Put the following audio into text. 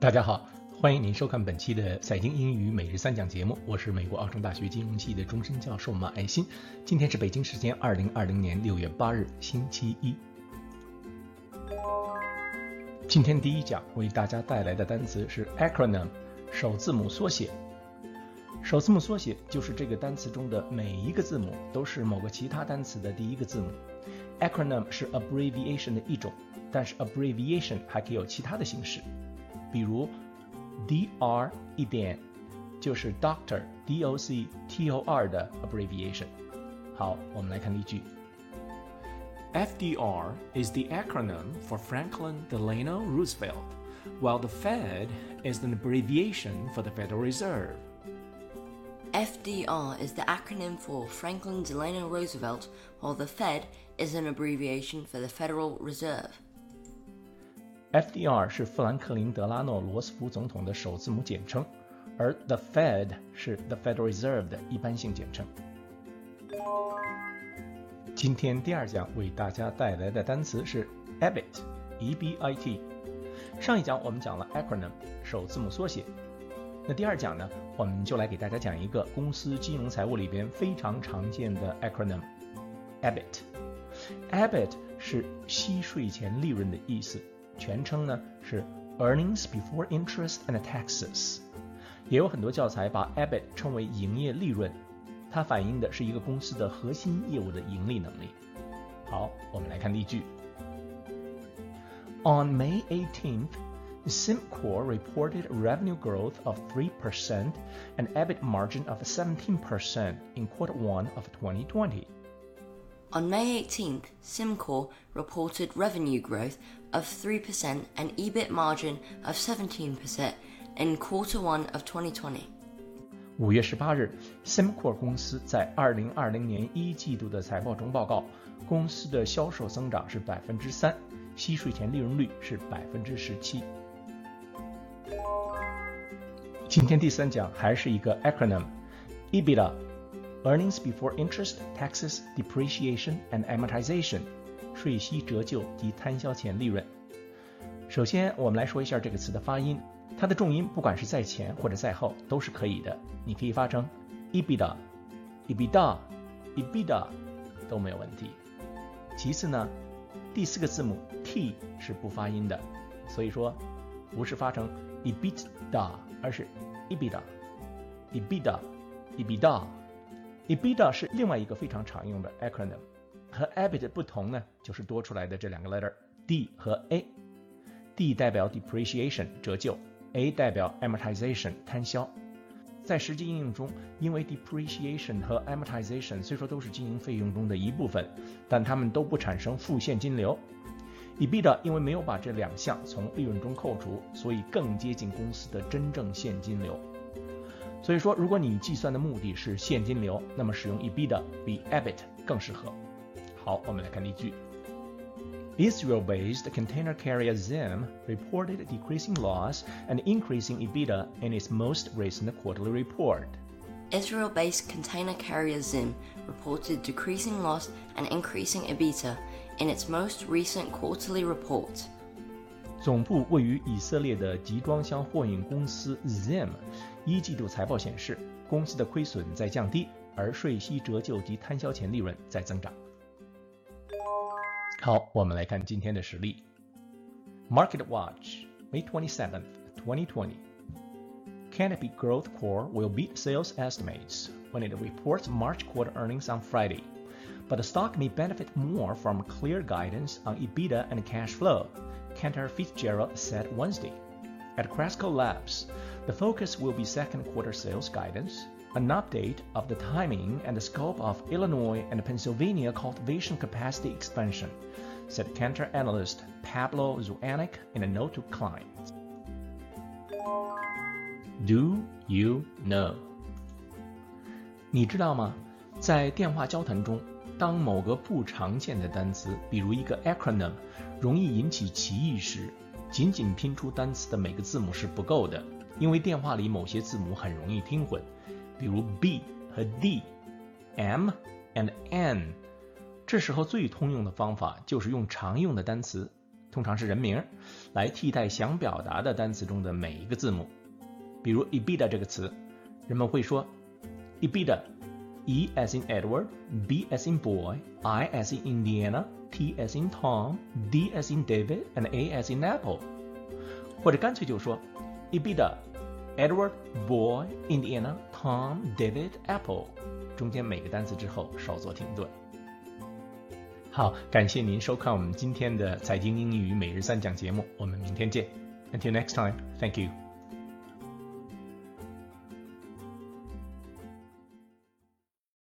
大家好，欢迎您收看本期的财经英语每日三讲节目，我是美国奥城大学金融系的终身教授马爱新。今天是北京时间二零二零年六月八日，星期一。今天第一讲为大家带来的单词是 acronym，首字母缩写。首字母缩写就是这个单词中的每一个字母都是某个其他单词的第一个字母。acronym 是 abbreviation 的一种，但是 abbreviation 还可以有其他的形式。比如，Dr 一点就是 Doctor D O C T O R 的 abbreviation。好，我们来看例句。FDR is the acronym for Franklin Delano Roosevelt, while the Fed is an abbreviation for the Federal Reserve. FDR is the acronym for Franklin Delano Roosevelt, while the Fed is an abbreviation for the Federal Reserve. FDR 是富兰克林·德拉诺·罗斯福总统的首字母简称，而 The Fed 是 The Federal Reserve 的一般性简称。今天第二讲为大家带来的单词是 EBIT，E-B-I-T。上一讲我们讲了 acronym 首字母缩写，那第二讲呢，我们就来给大家讲一个公司金融财务里边非常常见的 acronym，EBIT。EBIT 是息税前利润的意思。全称呢是 Earnings Before Interest and Taxes，也有很多教材把 EBIT 称为营业利润，它反映的是一个公司的核心业务的盈利能力。好，我们来看例句。On May 18th, SimCorp reported revenue growth of 3% and EBIT margin of 17% in quarter one of 2020. On May 18th, SimCorp reported revenue growth of 3% and EBIT margin of 17% in quarter one of 2020. 五月十八日，SimCorp 公司在二零二零年一季度的财报中报告，公司的销售增长是百分之三，息税前利润率是百分之十七。今天第三讲还是一个 acronym，EBITDA。Earnings before interest, taxes, depreciation and amortization，税息折旧及摊销前利润。首先，我们来说一下这个词的发音，它的重音不管是在前或者在后都是可以的，你可以发成 EBITDA、EBITDA、EBITDA 都没有问题。其次呢，第四个字母 T 是不发音的，所以说不是发成 EBITDA，而是 EBITDA、EBITDA、EBITDA。EBITDA 是另外一个非常常用的 acronym，和 EBIT 不同呢，就是多出来的这两个 letter D 和 A。D 代表 depreciation 折旧，A 代表 amortization 摊销。在实际应用中，因为 depreciation 和 amortization 虽说都是经营费用中的一部分，但它们都不产生负现金流。EBITDA 因为没有把这两项从利润中扣除，所以更接近公司的真正现金流。所以说，如果你计算的目的是现金流，那么使用 EBITDA 比 EBIT 更适合。好，我们来看例句。Israel-based container carrier Zim reported decreasing loss and increasing EBITDA in its most recent quarterly report. Israel-based container carrier Zim reported decreasing loss and increasing EBITDA in its most recent quarterly report. 总部位于以色列的集装箱货运公司 Zim 一季度财报显示，公司的亏损在降低，而税息折旧及摊销前利润在增长。好，我们来看今天的实例。Market Watch, May 27, 2020. Canopy Growth Corp will beat sales estimates when it reports March quarter earnings on Friday, but the stock may benefit more from clear guidance on EBITDA and cash flow, Cantor Fitzgerald said Wednesday. At Cresco Labs, the focus will be second quarter sales guidance, an update of the timing and the scope of Illinois and Pennsylvania cultivation capacity expansion, said Cantor analyst Pablo Zuanic in a note to clients. Do you know? 你知道吗？在电话交谈中， 当某个不常见的单词，比如一个 acronym，容易引起歧义时，仅仅拼出单词的每个字母是不够的，因为电话里某些字母很容易听混，比如 B 和 D，M and N。这时候最通用的方法就是用常用的单词通常是人名，来替代想表达的单词中的每一个字母。比如 Ibida 这个词，人们会说 ibida E as in Edward, B as in boy, I as in Indiana, T as in Tom, D as in David, and A as in apple。或者干脆就说，EBITDA, Edward, boy, Indiana, Tom, David, apple。中间每个单词之后稍作停顿。好，感谢您收看我们今天的财经英语每日三讲节目，我们明天见。Until next time, thank you.